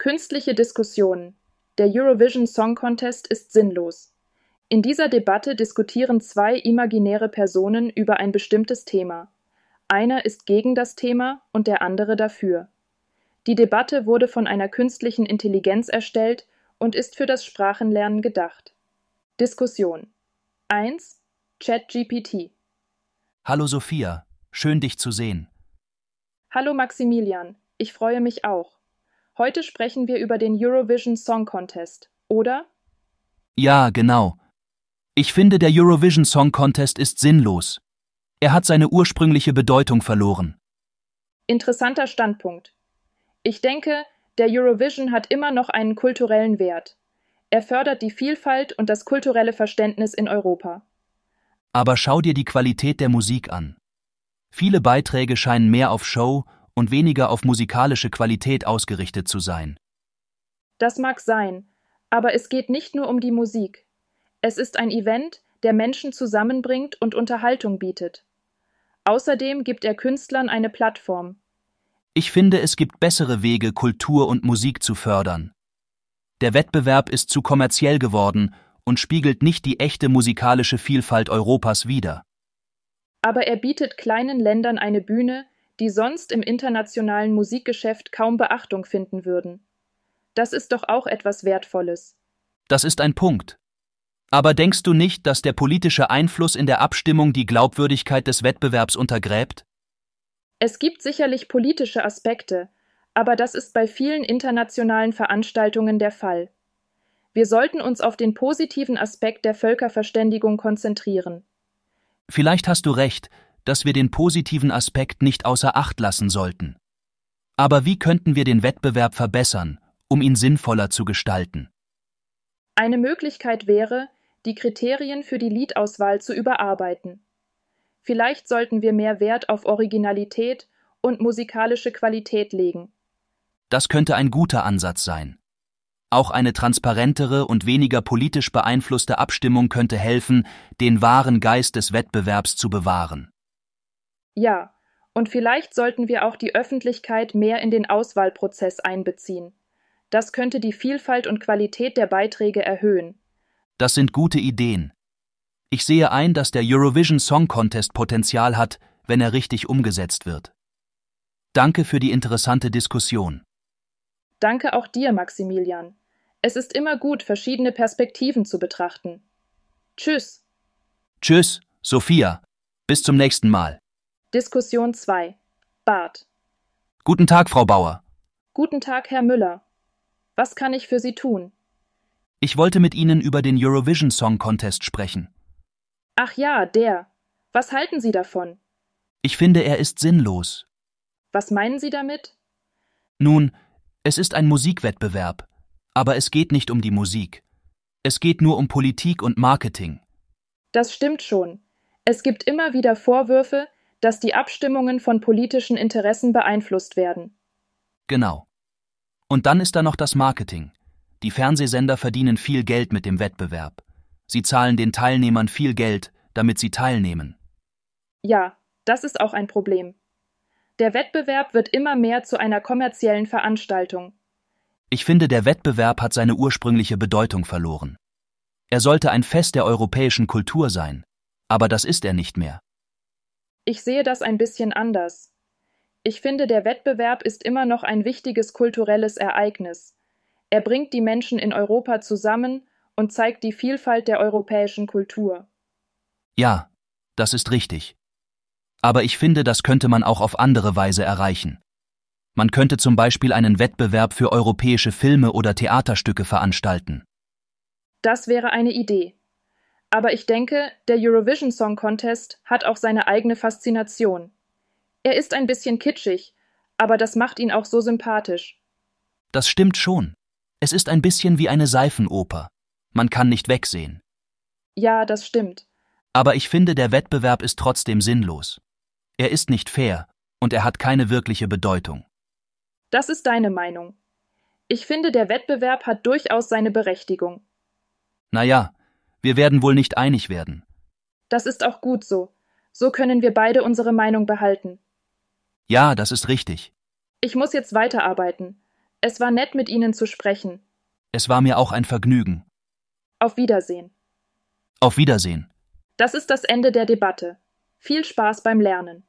Künstliche Diskussionen. Der Eurovision Song Contest ist sinnlos. In dieser Debatte diskutieren zwei imaginäre Personen über ein bestimmtes Thema. Einer ist gegen das Thema und der andere dafür. Die Debatte wurde von einer künstlichen Intelligenz erstellt und ist für das Sprachenlernen gedacht. Diskussion 1. ChatGPT Hallo Sophia, schön dich zu sehen. Hallo Maximilian, ich freue mich auch. Heute sprechen wir über den Eurovision Song Contest, oder? Ja, genau. Ich finde, der Eurovision Song Contest ist sinnlos. Er hat seine ursprüngliche Bedeutung verloren. Interessanter Standpunkt. Ich denke, der Eurovision hat immer noch einen kulturellen Wert. Er fördert die Vielfalt und das kulturelle Verständnis in Europa. Aber schau dir die Qualität der Musik an. Viele Beiträge scheinen mehr auf Show und weniger auf musikalische Qualität ausgerichtet zu sein. Das mag sein, aber es geht nicht nur um die Musik. Es ist ein Event, der Menschen zusammenbringt und Unterhaltung bietet. Außerdem gibt er Künstlern eine Plattform. Ich finde, es gibt bessere Wege, Kultur und Musik zu fördern. Der Wettbewerb ist zu kommerziell geworden und spiegelt nicht die echte musikalische Vielfalt Europas wider. Aber er bietet kleinen Ländern eine Bühne, die sonst im internationalen Musikgeschäft kaum Beachtung finden würden. Das ist doch auch etwas Wertvolles. Das ist ein Punkt. Aber denkst du nicht, dass der politische Einfluss in der Abstimmung die Glaubwürdigkeit des Wettbewerbs untergräbt? Es gibt sicherlich politische Aspekte, aber das ist bei vielen internationalen Veranstaltungen der Fall. Wir sollten uns auf den positiven Aspekt der Völkerverständigung konzentrieren. Vielleicht hast du recht, dass wir den positiven Aspekt nicht außer Acht lassen sollten. Aber wie könnten wir den Wettbewerb verbessern, um ihn sinnvoller zu gestalten? Eine Möglichkeit wäre, die Kriterien für die Liedauswahl zu überarbeiten. Vielleicht sollten wir mehr Wert auf Originalität und musikalische Qualität legen. Das könnte ein guter Ansatz sein. Auch eine transparentere und weniger politisch beeinflusste Abstimmung könnte helfen, den wahren Geist des Wettbewerbs zu bewahren. Ja, und vielleicht sollten wir auch die Öffentlichkeit mehr in den Auswahlprozess einbeziehen. Das könnte die Vielfalt und Qualität der Beiträge erhöhen. Das sind gute Ideen. Ich sehe ein, dass der Eurovision Song Contest Potenzial hat, wenn er richtig umgesetzt wird. Danke für die interessante Diskussion. Danke auch dir, Maximilian. Es ist immer gut, verschiedene Perspektiven zu betrachten. Tschüss. Tschüss, Sophia. Bis zum nächsten Mal. Diskussion 2. Bart. Guten Tag, Frau Bauer. Guten Tag, Herr Müller. Was kann ich für Sie tun? Ich wollte mit Ihnen über den Eurovision Song Contest sprechen. Ach ja, der. Was halten Sie davon? Ich finde, er ist sinnlos. Was meinen Sie damit? Nun, es ist ein Musikwettbewerb, aber es geht nicht um die Musik. Es geht nur um Politik und Marketing. Das stimmt schon. Es gibt immer wieder Vorwürfe, dass die Abstimmungen von politischen Interessen beeinflusst werden. Genau. Und dann ist da noch das Marketing. Die Fernsehsender verdienen viel Geld mit dem Wettbewerb. Sie zahlen den Teilnehmern viel Geld, damit sie teilnehmen. Ja, das ist auch ein Problem. Der Wettbewerb wird immer mehr zu einer kommerziellen Veranstaltung. Ich finde, der Wettbewerb hat seine ursprüngliche Bedeutung verloren. Er sollte ein Fest der europäischen Kultur sein, aber das ist er nicht mehr. Ich sehe das ein bisschen anders. Ich finde, der Wettbewerb ist immer noch ein wichtiges kulturelles Ereignis. Er bringt die Menschen in Europa zusammen und zeigt die Vielfalt der europäischen Kultur. Ja, das ist richtig. Aber ich finde, das könnte man auch auf andere Weise erreichen. Man könnte zum Beispiel einen Wettbewerb für europäische Filme oder Theaterstücke veranstalten. Das wäre eine Idee. Aber ich denke, der Eurovision Song Contest hat auch seine eigene Faszination. Er ist ein bisschen kitschig, aber das macht ihn auch so sympathisch. Das stimmt schon. Es ist ein bisschen wie eine Seifenoper. Man kann nicht wegsehen. Ja, das stimmt. Aber ich finde, der Wettbewerb ist trotzdem sinnlos. Er ist nicht fair und er hat keine wirkliche Bedeutung. Das ist deine Meinung. Ich finde, der Wettbewerb hat durchaus seine Berechtigung. Na ja, wir werden wohl nicht einig werden. Das ist auch gut so. So können wir beide unsere Meinung behalten. Ja, das ist richtig. Ich muss jetzt weiterarbeiten. Es war nett, mit Ihnen zu sprechen. Es war mir auch ein Vergnügen. Auf Wiedersehen. Auf Wiedersehen. Das ist das Ende der Debatte. Viel Spaß beim Lernen.